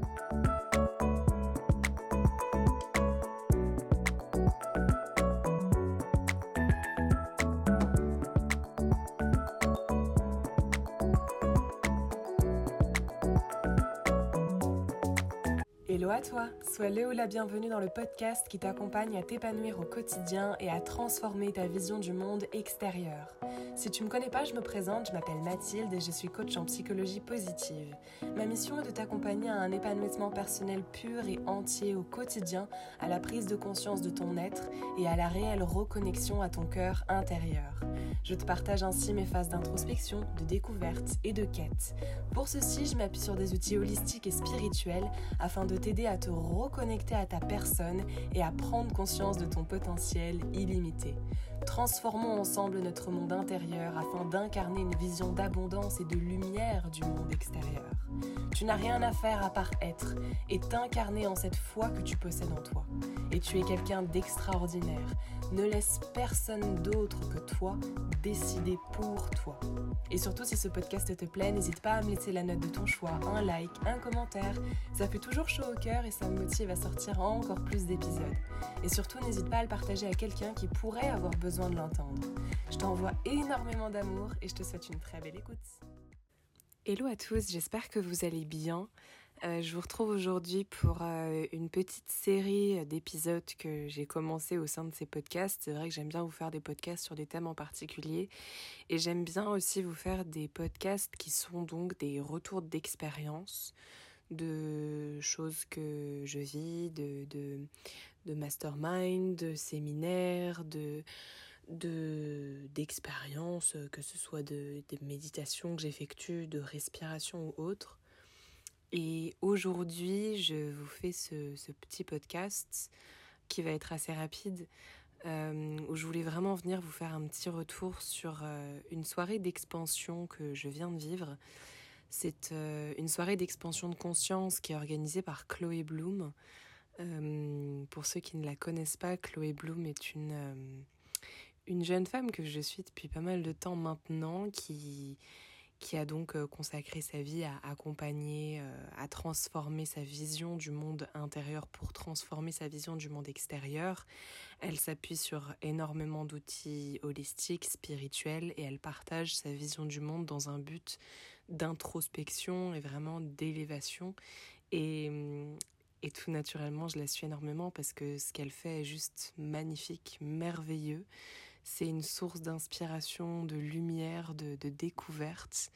Música Hello à toi, sois le ou la bienvenue dans le podcast qui t'accompagne à t'épanouir au quotidien et à transformer ta vision du monde extérieur. Si tu me connais pas, je me présente, je m'appelle Mathilde et je suis coach en psychologie positive. Ma mission est de t'accompagner à un épanouissement personnel pur et entier au quotidien, à la prise de conscience de ton être et à la réelle reconnexion à ton cœur intérieur. Je te partage ainsi mes phases d'introspection, de découverte et de quête. Pour ceci, je m'appuie sur des outils holistiques et spirituels afin de t'aider à te reconnecter à ta personne et à prendre conscience de ton potentiel illimité. Transformons ensemble notre monde intérieur afin d'incarner une vision d'abondance et de lumière du monde extérieur. Tu n'as rien à faire à part être et t'incarner en cette foi que tu possèdes en toi. Et tu es quelqu'un d'extraordinaire. Ne laisse personne d'autre que toi décider pour toi. Et surtout, si ce podcast te plaît, n'hésite pas à me laisser la note de ton choix, un like, un commentaire. Ça fait toujours chaud au cœur et ça me motive à sortir encore plus d'épisodes. Et surtout, n'hésite pas à le partager à quelqu'un qui pourrait avoir besoin de l'entendre. Je t'envoie énormément d'amour et je te souhaite une très belle écoute. Hello à tous, j'espère que vous allez bien. Euh, je vous retrouve aujourd'hui pour euh, une petite série d'épisodes que j'ai commencé au sein de ces podcasts. C'est vrai que j'aime bien vous faire des podcasts sur des thèmes en particulier et j'aime bien aussi vous faire des podcasts qui sont donc des retours d'expérience de choses que je vis, de, de mastermind, de séminaires, de d'expériences, que ce soit de, des méditations que j'effectue, de respiration ou autre. Et aujourd'hui, je vous fais ce, ce, petit podcast qui va être assez rapide, euh, où je voulais vraiment venir vous faire un petit retour sur euh, une soirée d'expansion que je viens de vivre c'est euh, une soirée d'expansion de conscience qui est organisée par Chloé Bloom. Euh, pour ceux qui ne la connaissent pas, Chloé Bloom est une, euh, une jeune femme que je suis depuis pas mal de temps maintenant qui, qui a donc euh, consacré sa vie à accompagner, à transformer sa vision du monde intérieur pour transformer sa vision du monde extérieur. Elle s'appuie sur énormément d'outils holistiques, spirituels, et elle partage sa vision du monde dans un but d'introspection et vraiment d'élévation. Et, et tout naturellement, je la suis énormément parce que ce qu'elle fait est juste magnifique, merveilleux. C'est une source d'inspiration, de lumière, de, découverte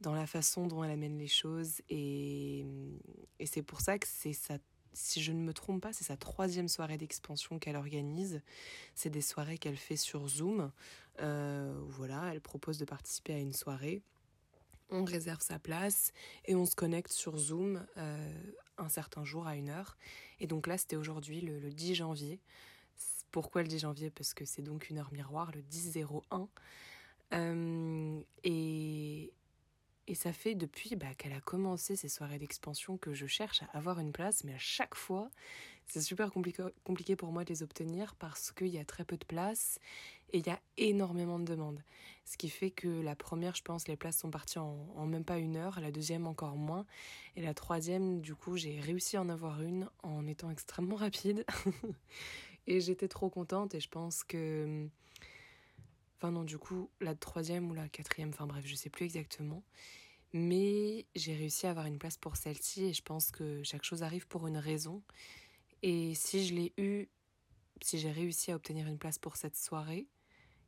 dans la façon dont elle amène les choses. Et, et c'est pour ça que c'est sa si je ne me trompe pas, c'est sa troisième soirée d'expansion qu'elle organise. C'est des soirées qu'elle fait sur Zoom. Euh, voilà, elle propose de participer à une soirée on réserve sa place et on se connecte sur Zoom euh, un certain jour à une heure. Et donc là, c'était aujourd'hui, le, le, 10 janvier. Pourquoi le 10 janvier? Parce que c'est donc une heure miroir, le 10-01. Euh, et ça fait depuis bah, qu'elle a commencé ces soirées d'expansion que je cherche à avoir une place, mais à chaque fois, c'est super compliqué, pour moi de les obtenir parce qu'il y a très peu de places et il y a énormément de demandes. Ce qui fait que la première, je pense, les places sont parties en, même pas une heure, la deuxième encore moins, et la troisième, du coup, j'ai réussi à en avoir une en étant extrêmement rapide. et j'étais trop contente et je pense que Enfin non, du coup, la troisième ou la quatrième, enfin bref, je sais plus exactement. Mais j'ai réussi à avoir une place pour celle-ci et je pense que chaque chose arrive pour une raison. Et si je l'ai eu, si j'ai réussi à obtenir une place pour cette soirée,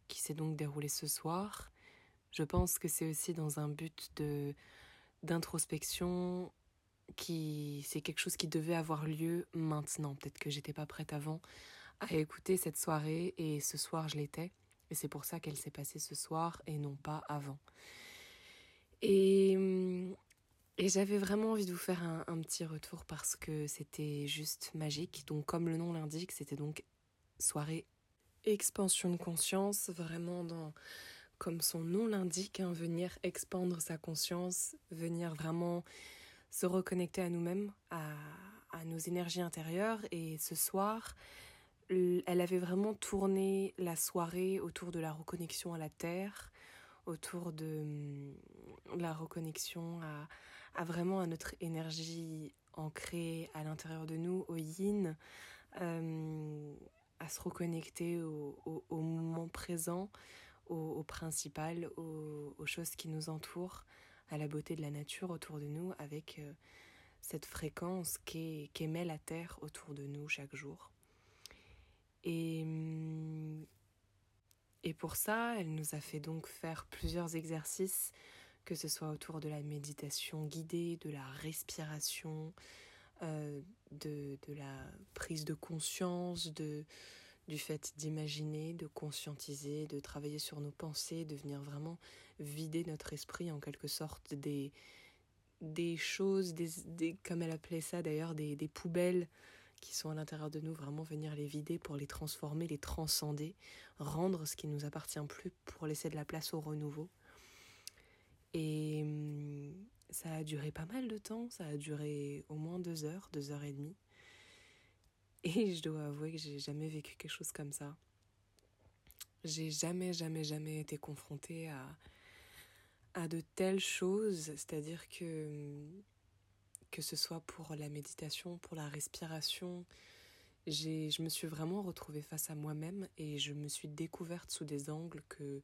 qui s'est donc déroulée ce soir, je pense que c'est aussi dans un but de d'introspection qui c'est quelque chose qui devait avoir lieu maintenant. Peut-être que j'étais pas prête avant à écouter cette soirée et ce soir je l'étais. Et c'est pour ça qu'elle s'est passée ce soir et non pas avant. Et, et j'avais vraiment envie de vous faire un, un petit retour parce que c'était juste magique. Donc comme le nom l'indique, c'était donc soirée expansion de conscience, vraiment dans, comme son nom l'indique, hein, venir expandre sa conscience, venir vraiment se reconnecter à nous-mêmes, à, à nos énergies intérieures. Et ce soir, elle avait vraiment tourné la soirée autour de la reconnexion à la terre, autour de hum, la reconnexion à, vraiment à notre énergie ancré à l'intérieur de nous, au yin, à se reconnecter au, moment présent, au, principal, aux, choses qui nous entourent, à la beauté de la nature autour de nous, avec cette fréquence qu'émet la Terre autour de nous chaque jour. Et, et pour ça, elle nous a fait donc faire plusieurs exercices, que ce soit autour de la méditation guidée, de la respiration, euh, de, de, la prise de conscience, de, du fait d'imaginer, de conscientiser, de travailler sur nos pensées, de venir vraiment vider notre esprit en quelque sorte des, des choses, des, comme elle appelait ça d'ailleurs, des, des poubelles qui sont à l'intérieur de nous, vraiment venir les vider pour les transformer, les transcender, rendre ce qui ne nous appartient plus pour laisser de la place au renouveau. Et hum, ça a duré pas mal de temps, ça a duré au moins deux heures, deux heures et demie. Et je dois avouer que j'ai jamais vécu quelque chose comme ça. J'ai jamais, jamais, jamais été confrontée à, à de telles choses, c'est-à-dire que que ce soit pour la méditation, pour la respiration, je me suis vraiment retrouvée face à moi-même et je me suis découverte sous des angles que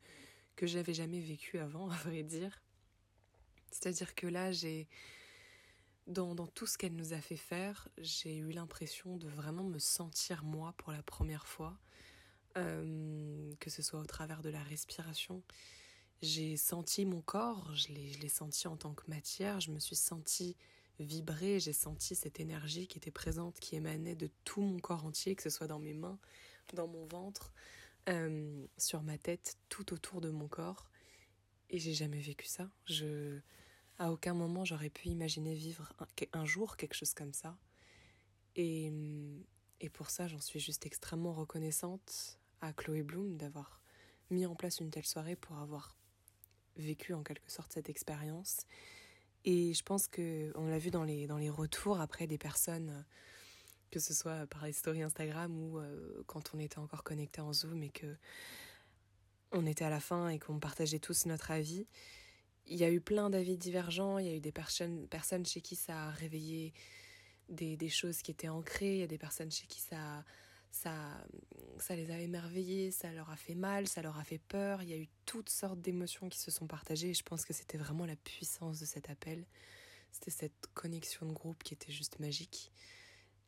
que j'avais jamais vécu avant, à vrai dire. C'est-à-dire que là, j'ai dans, dans tout ce qu'elle nous a fait faire, j'ai eu l'impression de vraiment me sentir moi pour la première fois, euh, que ce soit au travers de la respiration, j'ai senti mon corps, je l'ai senti en tant que matière, je me suis sentie vibrer, j'ai senti cette énergie qui était présente, qui émanait de tout mon corps entier, que ce soit dans mes mains, dans mon ventre, euh, sur ma tête, tout autour de mon corps. Et j'ai jamais vécu ça. Je, à aucun moment j'aurais pu imaginer vivre un, un, jour quelque chose comme ça. Et, et pour ça, j'en suis juste extrêmement reconnaissante à Chloé Bloom d'avoir mis en place une telle soirée pour avoir vécu en quelque sorte cette expérience. Et je pense que on l'a vu dans les, dans les retours après des personnes, que ce soit par les stories Instagram ou euh, quand on était encore connecté en Zoom et que on était à la fin et qu'on partageait tous notre avis. Il y a eu plein d'avis divergents, il y a eu des personnes, personnes chez qui ça a réveillé des, des choses qui étaient ancrées, il y a des personnes chez qui ça a ça, ça les a émerveillés, ça leur a fait mal, ça leur a fait peur. Il y a eu toutes sortes d'émotions qui se sont partagées et je pense que c'était vraiment la puissance de cet appel. C'était cette connexion de groupe qui était juste magique.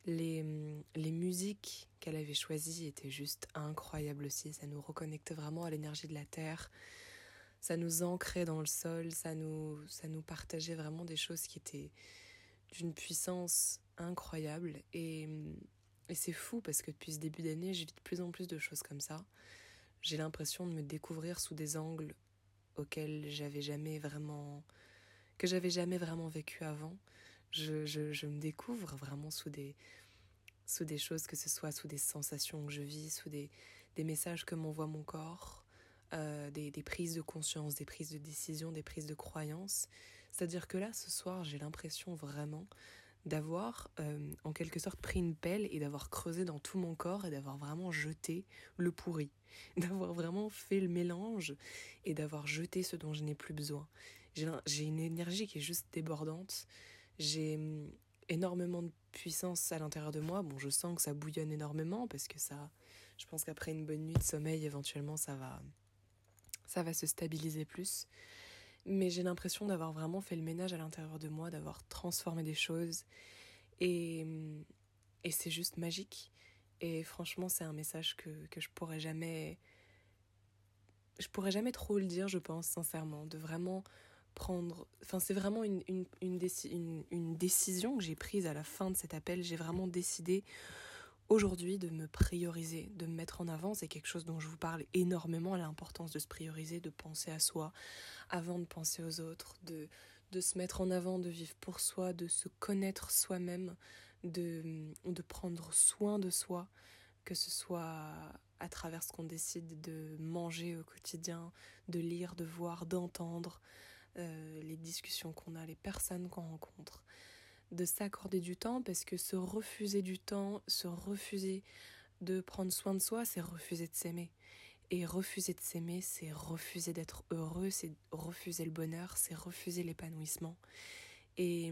Les, les musiques qu'elle avait choisies étaient juste incroyables aussi. Ça nous reconnectait vraiment à l'énergie de la terre. Ça nous ancrait dans le sol. Ça nous, ça nous partageait vraiment des choses qui étaient d'une puissance incroyable. Et et c'est fou parce que depuis ce début d'année, j'ai vu de plus en plus de choses comme ça. J'ai l'impression de me découvrir sous des angles auxquels j'avais jamais vraiment. que j'avais jamais vraiment vécu avant. Je, je, je, me découvre vraiment sous des, sous des choses, que ce soit sous des sensations que je vis, sous des, des messages que m'envoie mon corps, euh, des, des prises de conscience, des prises de décision, des prises de croyance. C'est-à-dire que là, ce soir, j'ai l'impression vraiment d'avoir euh, en quelque sorte pris une pelle et d'avoir creusé dans tout mon corps et d'avoir vraiment jeté le pourri, d'avoir vraiment fait le mélange et d'avoir jeté ce dont je n'ai plus besoin. J'ai une énergie qui est juste débordante, j'ai mm, énormément de puissance à l'intérieur de moi. Bon, je sens que ça bouillonne énormément parce que ça, je pense qu'après une bonne nuit de sommeil, éventuellement, ça va, ça va se stabiliser plus mais j'ai l'impression d'avoir vraiment fait le ménage à l'intérieur de moi, d'avoir transformé des choses. Et, et c'est juste magique. Et franchement, c'est un message que, que je pourrais jamais. Je pourrais jamais trop le dire, je pense, sincèrement. De vraiment prendre. Enfin, c'est vraiment une, une, une, une, une décision que j'ai prise à la fin de cet appel. J'ai vraiment décidé aujourd'hui de me prioriser, de me mettre en avant. C'est quelque chose dont je vous parle énormément, l'importance de se prioriser, de penser à soi avant de penser aux autres, de, se mettre en avant, de vivre pour soi, de se connaître soi-même, de, de prendre soin de soi, que ce soit à travers ce qu'on décide de manger au quotidien, de lire, de voir, d'entendre, euh, les discussions qu'on a, les personnes qu'on rencontre de s'accorder du temps parce que se refuser du temps, se refuser de prendre soin de soi, c'est refuser de s'aimer. Et refuser de s'aimer, c'est refuser d'être heureux, c'est refuser le bonheur, c'est refuser l'épanouissement. Et,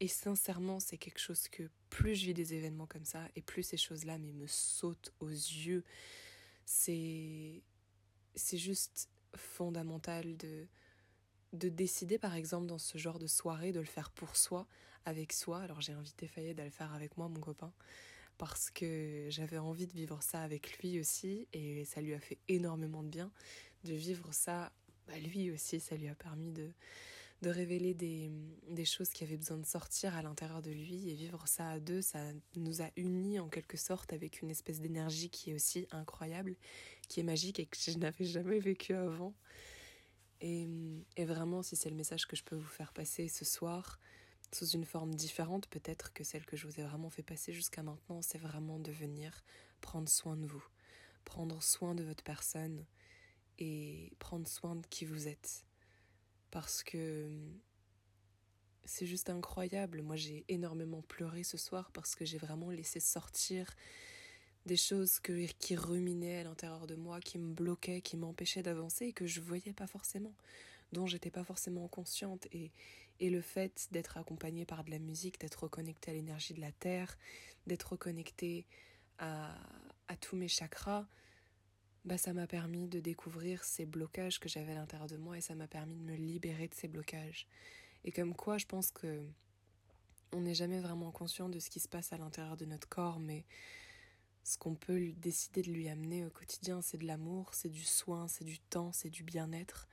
Et sincèrement, c'est quelque chose que plus je vis des événements comme ça, et plus ces choses-là me sautent aux yeux. C'est c'est juste fondamental de de décider par exemple dans ce genre de soirée de le faire pour soi, avec soi. Alors j'ai invité Fayed à le faire avec moi, mon copain, parce que j'avais envie de vivre ça avec lui aussi et ça lui a fait énormément de bien de vivre ça. Bah, lui aussi, ça lui a permis de, de révéler des, des, choses qui avaient besoin de sortir à l'intérieur de lui et vivre ça à deux, ça nous a unis en quelque sorte avec une espèce d'énergie qui est aussi incroyable, qui est magique et que je n'avais jamais vécu avant. Et, vraiment, si c'est le message que je peux vous faire passer ce soir, sous une forme différente peut-être que celle que je vous ai vraiment fait passer jusqu'à maintenant, c'est vraiment de venir prendre soin de vous, prendre soin de votre personne et prendre soin de qui vous êtes parce que c'est juste incroyable. Moi, j'ai énormément pleuré ce soir parce que j'ai vraiment laissé sortir des choses qui ruminaient à l'intérieur de moi, qui me bloquaient, qui m'empêchaient d'avancer et que je voyais pas forcément, dont j'étais pas forcément consciente. Et, et le fait d'être accompagnée par de la musique, d'être reconnectée à l'énergie de la terre, d'être reconnectée à, à tous mes chakras, bah, ça m'a permis de découvrir ces blocages que j'avais à l'intérieur de moi et ça m'a permis de me libérer de ces blocages. Et comme quoi, je pense que on n'est jamais vraiment conscient de ce qui se passe à l'intérieur de notre corps, mais ce qu'on peut décider de lui amener au quotidien, c'est de l'amour, c'est du soin, c'est du temps, c'est du bien-être,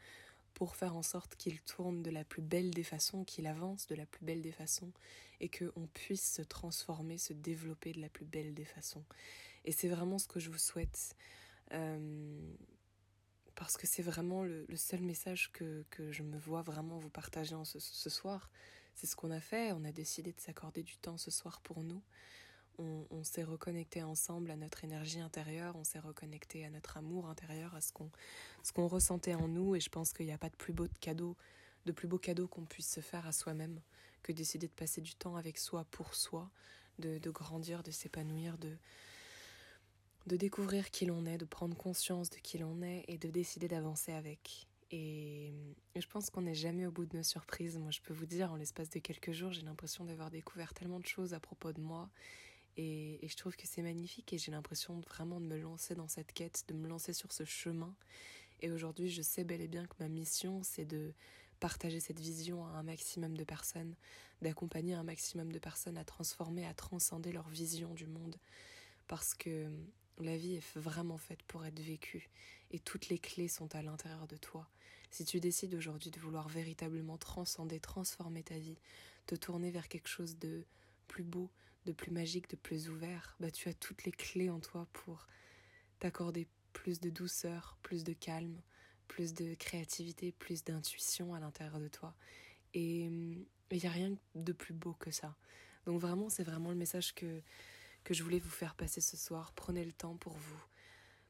pour faire en sorte qu'il tourne de la plus belle des façons, qu'il avance de la plus belle des façons, et qu'on puisse se transformer, se développer de la plus belle des façons. Et c'est vraiment ce que je vous souhaite. Euh, parce que c'est vraiment le, seul message que, que, je me vois vraiment vous partager ce soir. C'est ce qu'on a fait. On a décidé de s'accorder du temps ce soir pour nous. On, s'est reconnecté ensemble à notre énergie intérieure, on s'est reconnecté à notre amour intérieur, à ce qu'on ressentait en nous. Et je pense qu'il n'y a pas de plus beau de cadeau, de plus beau cadeau qu'on puisse se faire à soi-même que décider de passer du temps avec soi pour soi, de, de grandir, de s'épanouir, de, de découvrir qui l'on est, de prendre conscience de qui l'on est et de décider d'avancer avec. Et je pense qu'on n'est jamais au bout de nos surprises. Moi, je peux vous dire, en l'espace de quelques jours, j'ai l'impression d'avoir découvert tellement de choses à propos de moi. Et, je trouve que c'est magnifique et j'ai l'impression vraiment de me lancer dans cette quête, de me lancer sur ce chemin. Et aujourd'hui, je sais bel et bien que ma mission, c'est de partager cette vision à un maximum de personnes, d'accompagner un maximum de personnes à transformer, à transcender leur vision du monde. Parce que la vie est vraiment faite pour être vécue et toutes les clés sont à l'intérieur de toi. Si tu décides aujourd'hui de vouloir véritablement transcender, transformer ta vie, te tourner vers quelque chose de plus beau, de plus magique, de plus ouvert, bah tu as toutes les clés en toi pour t'accorder plus de douceur, plus de calme, plus de créativité, plus d'intuition à l'intérieur de toi. Et il n'y a rien de plus beau que ça. Donc vraiment, c'est vraiment le message que que je voulais vous faire passer ce soir. Prenez le temps pour vous.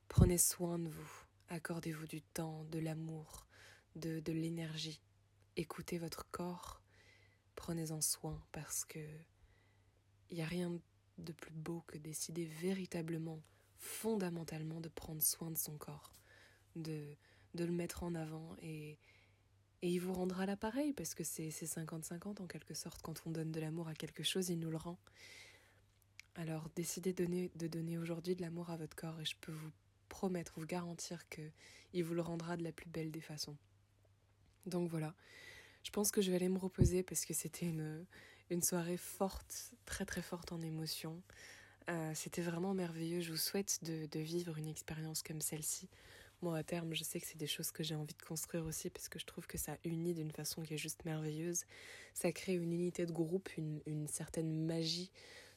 Prenez soin de vous. Accordez-vous du temps, de l'amour, de, de l'énergie. Écoutez votre corps. Prenez-en soin parce que il n'y a rien de plus beau que décider véritablement, fondamentalement, de prendre soin de son corps, de, de le mettre en avant et, et il vous rendra l'appareil parce que c'est 50-50 en quelque sorte. Quand on donne de l'amour à quelque chose, il nous le rend. Alors décidez de donner, de donner aujourd'hui de l'amour à votre corps et je peux vous promettre, vous garantir que il vous le rendra de la plus belle des façons. Donc voilà, je pense que je vais aller me reposer parce que c'était une, une soirée forte, très très forte en émotion. Euh, c'était vraiment merveilleux. Je vous souhaite de, vivre une expérience comme celle-ci. Moi, à terme, je sais que c'est des choses que j'ai envie de construire aussi parce que je trouve que ça unit d'une façon qui est juste merveilleuse. Ça crée une unité de groupe, une certaine magie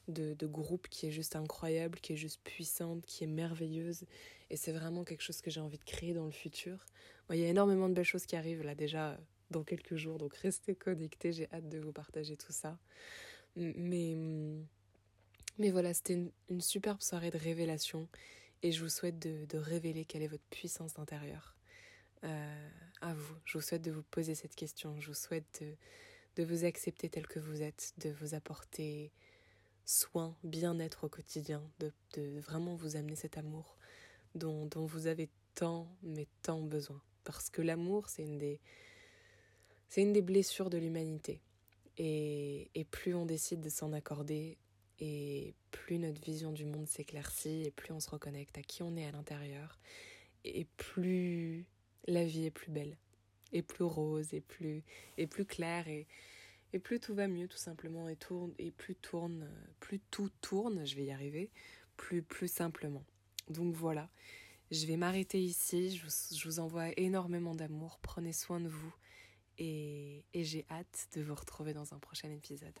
de, groupe qui est juste incroyable, qui est juste puissante, qui est merveilleuse. Et c'est vraiment quelque chose que j'ai envie de créer dans le futur. il y a énormément de belles choses qui arrivent là déjà dans quelques jours, donc restez connectés, j'ai hâte de vous partager tout ça. Mais, mais voilà, c'était une, superbe soirée de révélation et je vous souhaite de, révéler quelle est votre puissance intérieure. Euh, à vous, je vous souhaite de vous poser cette question, je vous souhaite de, vous accepter tel que vous êtes, de vous apporter soin, bien-être au quotidien, de, de, vraiment vous amener cet amour dont, dont vous avez tant, mais tant besoin. Parce que l'amour, c'est une des, c'est une des blessures de l'humanité. Et, et plus on décide de s'en accorder, et plus notre vision du monde s'éclaircit, et plus on se reconnecte à qui on est à l'intérieur, et plus la vie est plus belle, et plus rose, et plus, et plus claire, et, et plus tout va mieux tout simplement, et, tourne, et plus, tourne, plus tout tourne, je vais y arriver, plus, plus simplement. Donc voilà, je vais m'arrêter ici, je vous, je vous envoie énormément d'amour, prenez soin de vous, et, j'ai hâte de vous retrouver dans un prochain épisode.